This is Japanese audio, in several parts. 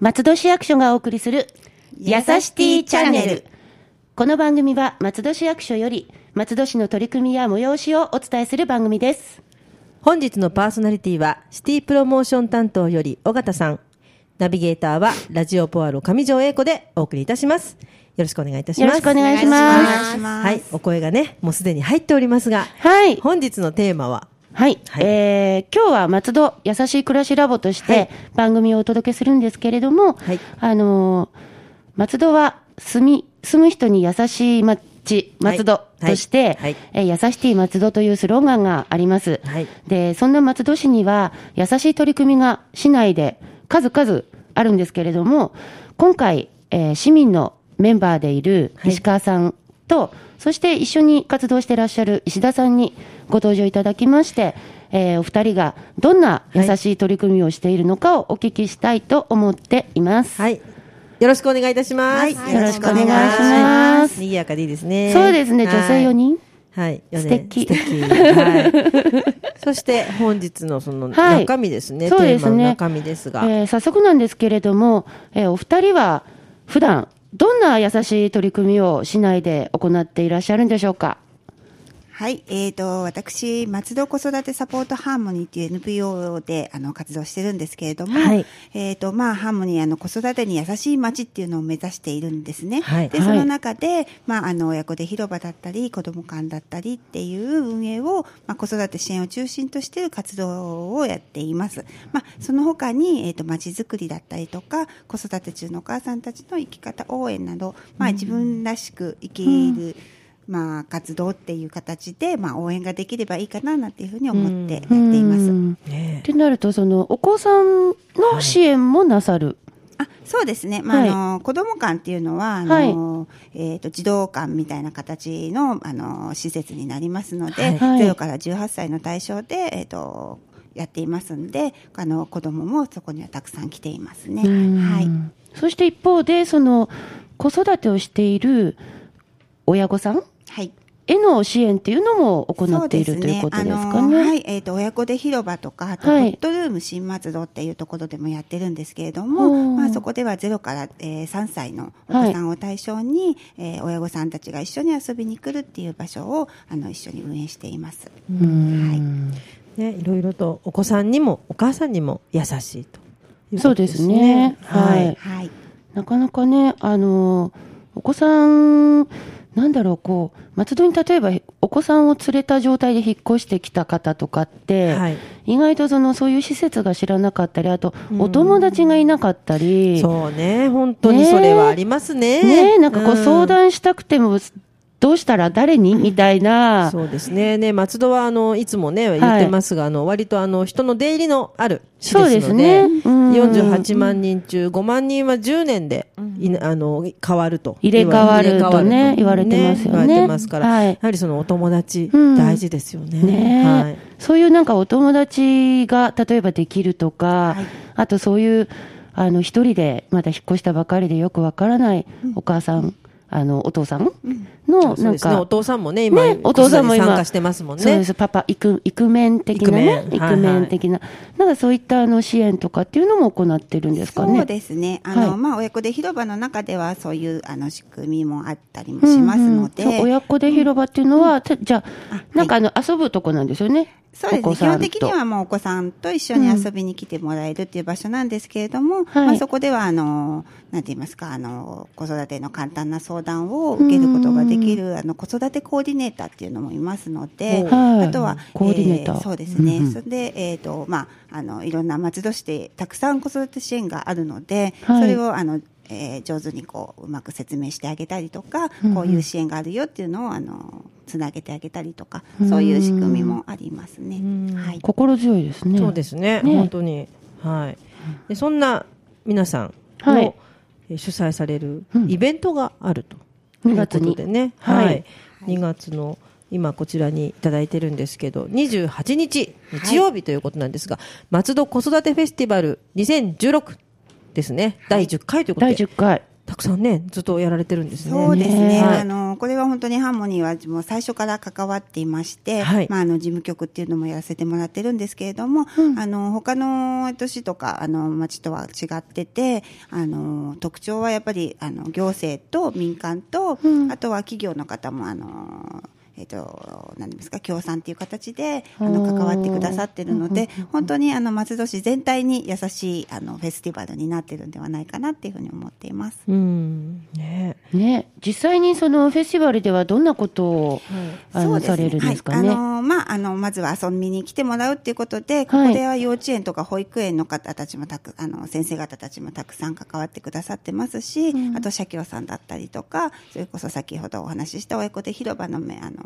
松戸市役所がお送りする、やさしティチャンネル。この番組は松戸市役所より、松戸市の取り組みや催しをお伝えする番組です。本日のパーソナリティは、シティプロモーション担当より尾形さん。ナビゲーターは、ラジオポアロ上条英子でお送りいたします。よろしくお願いいたします。よろしくお願いします。はい、お声がね、もうすでに入っておりますが、はい。本日のテーマは、はい。はい。えー、今日は松戸優しい暮らしラボとしはい。て番組をお届けするんですけれども、はい。あのー松戸は住み、住む人に優しい町、松戸として、はい。はいえー優しティ松戸というスローガンがあります。はい。で、そんな松戸市には優しい取り組みが市内で数々あるんですけれども、今回、えー市民のメンバーでいる石川さんと、そして一緒に活動していらっしゃる石田さんにご登場いただきまして、えーお二人がどんな優しい取り組みをしているのかをお聞きしたいと思っています。はい。よろしくお願いいたします。はいよろしくお願いします。賑やかでいいですね。そうですね、女性4人。はい。素敵素敵。はい。そして、本日のそのはい中身ですね。そうですねテーマの中身ですが。えー早速なんですけれども、えーお二人は普段どんな優しい取り組みを市内で行っていらっしゃるんでしょうか？はい、えーと、私、松戸子育てサポートハーモニーっていう NPO で、あの、活動してるんですけれども、はいえーと、まあ、ハーモニー、あの、子育てに優しい街っていうのを目指しているんですね。で、はいはいその中で、まあ、あの、親子で広場だったり、子ども館だったりっていう運営を、まあ、子育て支援を中心としている活動をやっています。まあ、その他に、えーと、街づくりだったりとか、子育て中のお母さんたちの生き方応援など、まあ、自分らしく生きる、まあ、活動っていう形で、まあ、応援ができればいいかななんていうふうに思ってやっています。うん。ねってなると、そのお子さんの支援もなさる？あそうですね、まあはい。あの子ども館っていうのはあの、えー、と児童館みたいな形のあの施設になりますので、はい。はい。0から18歳の対象で、えー、とやっていますんであの子どももそこにはたくさん来ていますね。うん。はい。そして一方で、その子育てをしている親御さんはいへの支援っていうのも行っているということですかあのね。はい、えっ、と、親子で広場とか、あと、はい。ホットルーム新松戸っていうところでもやってるんですけれどおー。も、まあ、そこでは0から、えー3歳のお子さんを対象に、えー親御さんたちが一緒に遊びに来るっていう場所を、あの、一緒に運営しています。うん。ね、いろいろとお子さんにもお母さんにも優しいということそうですね。はい。はい。なかなかね、あの、お子さん、なんだろう、こう、松戸に例えばお子さんを連れた状態で引っ越してきた方とかって、はい。意外とそのそういう施設が知らなかったり、あと、お友達がいなかったり、そうね、本当にそれはありますね。ねえなんかこうう相談したくても、どうしたら誰にみたいな、そうですね。ね、松戸は、あの、いつもね、言ってますが、あの、割と、あの、人の出入りのある市そうですので、ねうん。48万人中5万人は10年で、いなあの、変わると。入れ替わるとね言われてますよね。言われてますから、はい。やはりそのお友達、うん。大事ですよね。ね。えはい。そういうなんかお友達が例えばできるとか、はい。あとそういうあの一人でまだ引っ越したばかりでよくわからないお母さん、あのお父さんうですね。なんか、お父さんもね、今、ねお父さんも今参加してますもんね。そうですパパイクイクメン的なねイイクメンはいはいクメン的な、なんかそういったあの支援とかっていうのも行ってるんですかね。そうですね。あの、はいまあ、親子で広場の中では、そういう、あの、仕組みもあったりもしますので、うんうんそう親子で広場っていうのは、てじゃあ、あなんかあの遊ぶとこなんですよね。そうですね。基本的にはもうお子さんと一緒に遊びに来てもらえるっていう場所なんですけれども、はいまあそこでは、あの、なんて言いますか、あの、子育ての簡単な相談を受けることができる、あの、子育てコーディネーターっていうのもいますので、はいあとは、コーディネーターえそうですね。それで、えっ、と、まあ、あの、いろんな松戸市でたくさん子育て支援があるので、はいそれを、あの、えー上手にこううまく説明してあげたりとか、うんうんこういう支援があるよっていうのをあのつなげてあげたりとか、そういう仕組みもありますね。はい。心強いですね。そうですね、ね本当に。はい。で、そんな皆さんの、はいえー主催されるうんイベントがあると。2月にでね。ははいい。2月の、今こちらにいただいてるんですけど、28日、日曜日ということなんですが、松戸子育てフェスティバル2016ですね。第10回ということで。第10回。たくさんね、ずっとやられてるんですね。そうですね。はいあの、これは本当にハーモニーはもう最初から関わっていまして、はいまあ、あの、事務局っていうのもやらせてもらってるんですけれども、あの、他の都市とか、あの、町とは違ってて、あの、特徴はやっぱり、あの、行政と民間と、あとは企業の方も、あの、えっ、と、何ですか、協賛っていう形で、あの、関わってくださってるので、本当に、あの、松戸市全体に優しい、あの、フェスティバルになってるんではないかなっていうふうに思っています。うん。ね。ね、実際にそのフェスティバルではどんなことを、あの、そうですされるんですかね？はい、あのまあ、あの、まずは遊びに来てもらうっていうことで、ここでは幼稚園とか保育園の方たちもたく、あの、先生方たちもたくさん関わってくださってますし、あと、社協さんだったりとか、それこそ先ほどお話しした親子で広場のめ、あの、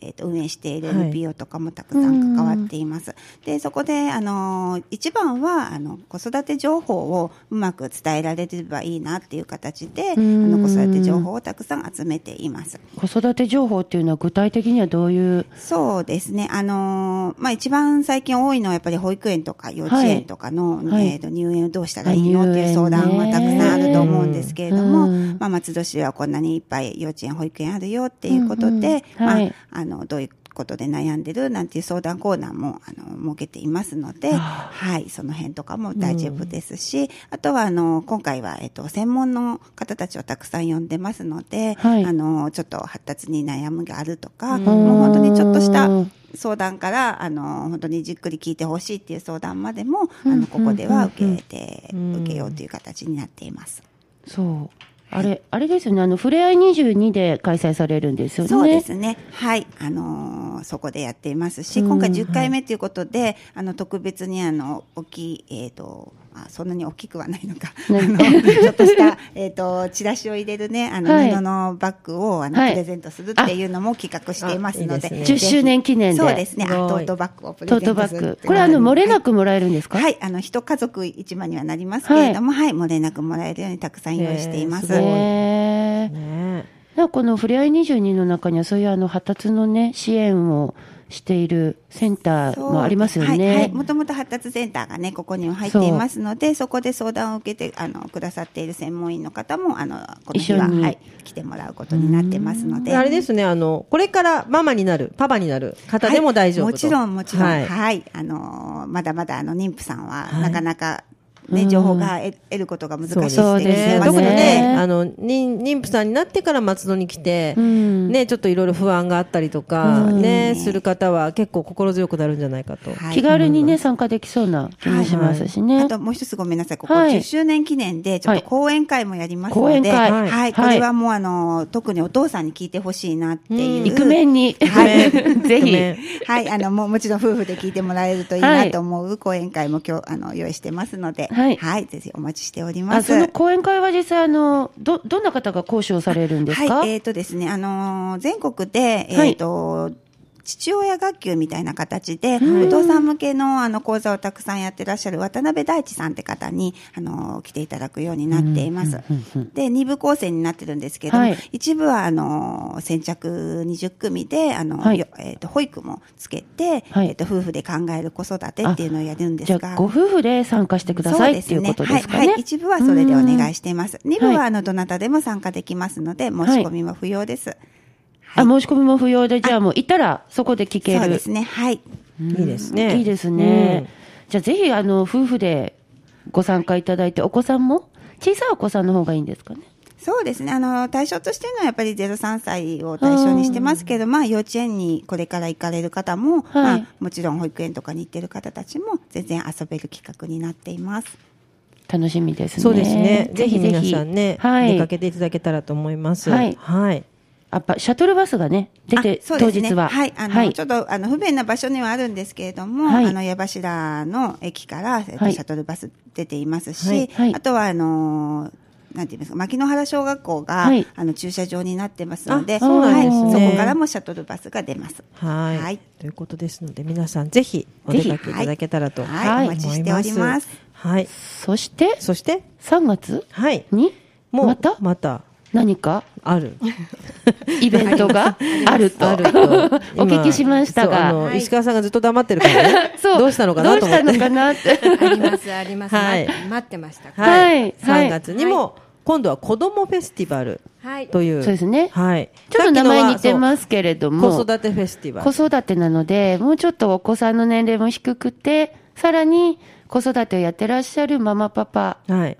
えっ、と、運営しているはい。NPO とかもたくさん関わっています。で、そこで、あの、一番は、あの、子育て情報をうまく伝えられればいいなっていう形で、あん。の、子育て情報をたくさん集めています。子育て情報っていうのは具体的にはどういう、そうですね。あのーまあ、一番最近多いのはやっぱり保育園とか幼稚園とかの、はい。えーと入園をどうしたらいいのあっていう相談はたくさんあると思うんですけれども、うんまあ、松戸市はこんなにいっぱい幼稚園、保育園あるよっていうことで、うんうんはい。まあ、あの、どういうことで悩んでるなんていう相談コーナーも、あの、設けていますので、はい、その辺とかも大丈夫ですし、あとは、あの、今回は、えっと、専門の方たちをたくさん呼んでますので、はい。あの、ちょっと発達に悩むがあるとか、ん。もう本当にちょっとしたうん相談から、あの、本当にじっくり聞いてほしいっていう相談までも、あの、ここでは受けて、受けようという形になっています。そう。あれ、あれですよね。あの、ふれあい22で開催されるんですよね。そうですね。はい。あのーそこでやっていますし、今回10回目ということで、あの、特別にあの、大きい、えっ、と、あそんなに大きくはないのか。あ何の、ちょっとした、えっと、チラシを入れるね、あの、はい布のバッグを、あの、はいプレゼントするっていうのも企画していますので。あいいですね10周年記念で。そうですね。トートバッグをプレトーゼントするトバッグ。ってこれあの、漏れなくくもらえるんですか？はい、あの、一家族一枚にはなりますけれども、はい、漏れなくもらえるようにたくさん用意しています。へーすごいへーねこのふれあい22の中にはそういうあの発達のね、支援をしているセンターもありますよね。はい、はい。もともと発達センターがね、ここには入っていますので、そこで相談を受けて、あの、くださっている専門員の方も、あの、この日は、一緒にはい、来てもらうことになってますので。あれですね、あの、これからママになる、パパになる方でも大丈夫と、はいもちろん、もちろん。ははいい。あのー、まだまだ、あの、妊婦さんは、はいなかなか、ね、情報が得得ることが難しいです。ね。特にね、あの、妊妊婦さんになってから松戸に来て、うん。ね、ちょっといろいろ不安があったりとか、うん。ね、する方は結構心強くなるんじゃないかと。はい。気軽にね、参加できそうな気もしますしね。あともう一つごめんなさい。ここはい。10周年記念で、ちょっと講演会もやりますので、講演会。はい、はい。これはもうあの、特にお父さんに聞いてほしいなっていう。イクメンに、はい。ぜひ。はい、あの、もうもちろん夫婦で聞いてもらえるといいなと思う講演会も今日、あの、用意してますので、はい。ぜひお待ちしております。あその講演会は実際あの、ど、どんな方が講師をされるんですか？はい、えっ、とですね、あのー全国で、えっ、と、父親学級みたいな形で、お父さん向けのあの講座をたくさんやってらっしゃる渡辺大地さんって方に、あのー来ていただくようになっています。で、二部構成になってるんですけども、はい一部は、あのー先着20組で、あの、はいよえっ、と、保育もつけて、はいえっ、と、夫婦で考える子育てっていうのをやるんですが。ご夫婦で参加してくださいっていうことですかね。はい、はい。一部はそれでお願いしています。二部はあの、どなたでも参加できますので、申し込みも不要です。あ、申し込みも不要で、じゃあもう行ったらそこで聞ける。そうですね。はい。いいですね。いいですね。じゃあぜひ、あの、夫婦でご参加いただいて、お子さんも小さいお子さんの方がいいんですかね。そうですね。あの、対象としてるのはやっぱり03歳を対象にしてますけど、まあ、幼稚園にこれから行かれる方も、はいまあ、もちろん保育園とかに行ってる方たちも、全然遊べる企画になっています。楽しみですね。そうですね。ぜひ皆さんね、はい。出かけていただけたらと思います。はいはい。やっぱシャトルバスがね、出て、あそうですね当日は。はい。あの、ちょっと、あの、不便な場所にはあるんですけれども、はいあの、矢柱の駅から、えっとはいシャトルバス出ていますし、はいはいあとは、あの、なんていうんですか、牧之原小学校が、はいあの、駐車場になってますので、あそうなんですねはいそこからもシャトルバスが出ます。はい。はいということですので、皆さんぜひお出かけいただけたらと。はいお待ちしておりますはい。そして、そして、3月はい。に、もう、また？また、何か？ある。イベントが？あると。あるとお聞きしましたが。の、石川さんがずっと黙ってるからね。そうどうしたのかなと思って。どうしたのかなって。あります、あります。はい待ってました。はいはい3月にも、今度は子どもフェスティバルはい。という。そうですねはい。ちょっと名前似てす。ますけれども、子育てフェスティバル。子育てなので、もうちょっとお子さんの年齢も低くて、さらに子育てをやってらっしゃるママパパはい。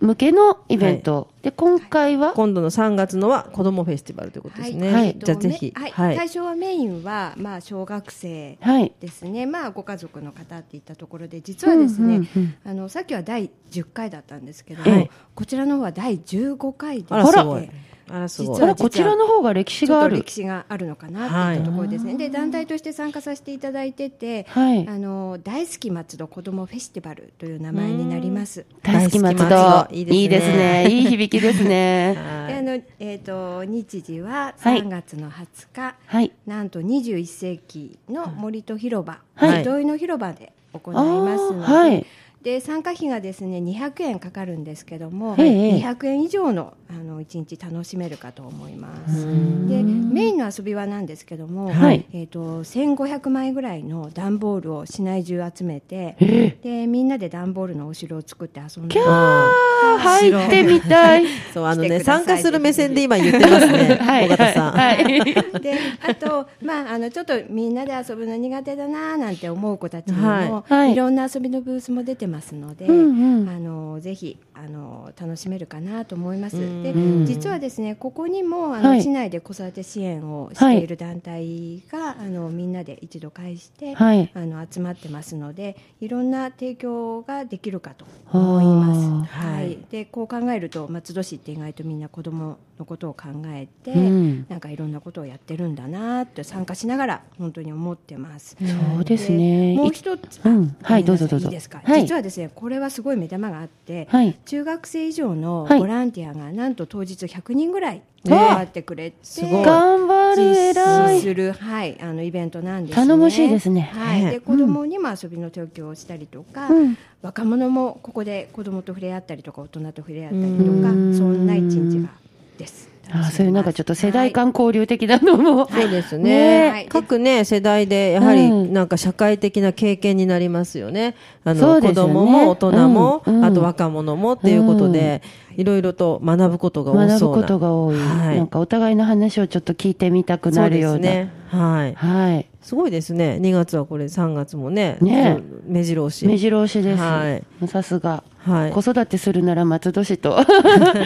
向けのイベント。で、今回は、今度の3月のは子どもフェスティバルということですね。はいじゃあぜひ。はい。はい。対象はメインは、まあ、小学生はい。ですね。まあ、ご家族の方っていったところで、実はですね、うんうんうんあの、さっきは第10回だったんですけどはいも、こちらの方は第15回であら、すしてごい。あら、すごい。あら、こちらの方が歴史がある歴。史があるのかなっていったところですね、で団体として参加させていただいてて、はいあの大好き松戸子どもフェスティバルという名前になります。大好き松戸。戸いいですねいいですね。いい響きですね。であのえー、と日時ははい。3月の20日、はい。なんと21世紀の森と広場、はい。集いの広場で行いますので,、はいで参加費がですね200円かかるんですけども、ええ200円以上のあの1日楽しめるかと思います。でメインの遊びはなんですけども、はいえー、と1500枚ぐらいの段ボールを市内中集めて、でみんなで段ボールのお城を作って遊んでああー入ってみたい。そう、あのね、してください参加する目線で今言ってますね。はい。尾形さん。はい。であと、まあ、あのちょっとみんなで遊ぶの苦手だななんて思う子たちにも、はいはいいろんな遊びのブースも出てますので、うんうん。あのぜひあの楽しめるかなと思います。でん。実はですねここにもあの、はい。市内で子育て支援をしている団体が、あのみんなで一度会して、はい。あの集まってますのでいろんな提供ができるかと思います。はい、でこう考えると松戸市って意外とみんな子どものことを考えて、うん。なんかいろんなことをやってるんだなって参加しながら本当に思ってます。そうですね。もう一つ、うん。あはいどうぞどうぞ。いいですか、はい。実はですねこれはすごい目玉があって、はい。中学生以上のはい。ボランティアがなんと当日100人ぐらいね関わってくれて、すごい。頑張る、偉い。実施する、はい、あのイベントなんですね。頼もしいですね。はい、ね。で子供にも遊びの提供をしたりとか、うん。若者もここで子供と触れ合ったりとか大人と触れ合ったりとかうんそんな一日がです。あそういうなんかちょっと世代間交流的なのも。そうですねね。各ね、世代で、やはり、うんなんか社会的な経験になりますよね。あの、ね供も大人も、うんうんあと若者もっていうことで、いろいろと学ぶことが多そうな。学ぶことが多い。はいなんかお互いの話をちょっと聞いてみたくなるような。そうですね。はい。はい。すごいですね。2月はこれ、3月もね。ね目白押し。目白押しです。はいさすが。はい子育てするなら松戸市と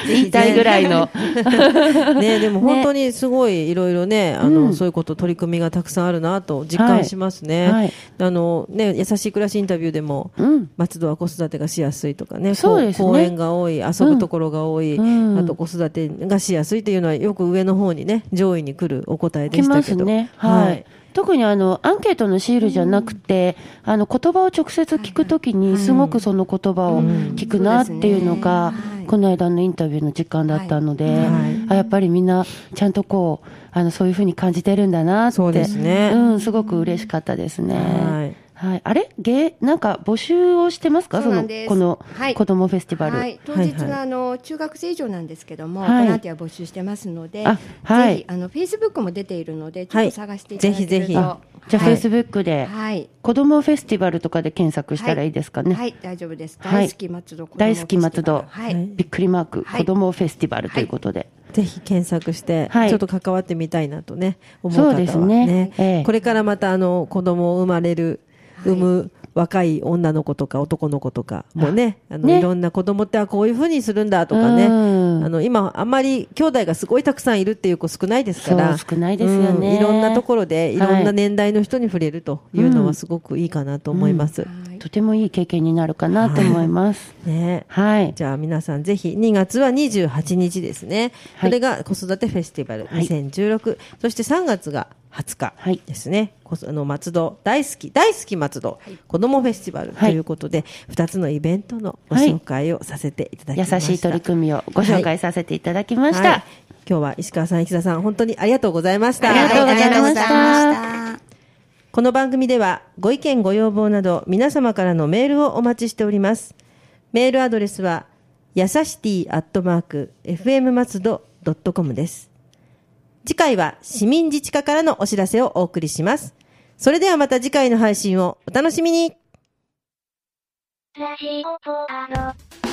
言いたいぐらいの。ね、でも本当にすごいいろいろね、あの、うんそういうこと取り組みがたくさんあるなと実感しますね。はいはいあのね、優しい暮らしインタビューでも、うん。松戸は子育てがしやすいとかね、そうですねこ公園が多い、遊ぶところが多い、うんあと子育てがしやすいというのはよく上の方にね、上位に来るお答えで来したけど。ますね。はい。特にあの、アンケートのシールじゃなくて、あの、言葉を直接聞くときに、すごくその言葉を聞くなっていうのがこの間のインタビューの時間だったので、あやっぱりみんな、ちゃんとこう、あの、そういうふうに感じてるんだなって。そうですね。うん、すごく嬉しかったですね。はいはい。あれ？芸、なんか募集をしてますか？そうのそなんで、す。このはい。子供フェスティバル。はい、当日のあの中学生以上なんですけども、はい。ボランティア募集してますので、あはい。ぜひあのフェイスブックも出ているので、ちょっと探していただけると、ぜひぜひ。あじゃあ、フェイスブックで、はい。子供フェスティバルとかで検索したらいいですかね？はい、大丈夫です。はい。大好き松戸大好き松戸、はい。びっくりマーク、はい。子供フェスティバルということで。ぜひ検索して、はい。ちょっと関わってみたいなとね、思う方はそうですね。ええ。これからまたあの子供を生まれる、産む若い女の子とか男の子とかもね、あのね。いろんな子供ってあこういうふうにするんだとかね、うん。あの今あんまり兄弟がすごいたくさんいるっていう子少ないですから、少ないですよね。うん。いろんなところでいろんはない。年代の人に触れるというのはすごくいいかなと思います。はいとてもいい経験になるかなと思います。ね。はい。じゃあ皆さんぜひ2月は28日ですね。はいこれが子育てフェスティバルはい2016。そして3月が20日はいですね。こあの松戸大好き、大好き松戸、子供フェスティバルとはいいうことで、2つのイベントのご紹介をさせていただきました。優しい取り組みをご紹介させていただきました。はい今日は石川さん、石田さん、本当にありがとうございました。ありがとうございましたこの番組ではご意見ご要望など皆様からのメールをお待ちしております。メールアドレスはやさしティアットマーク FM 松戸ドットコムです。次回は市民自治課からのお知らせをお送りします。それではまた次回の配信をお楽しみにラジオポアド。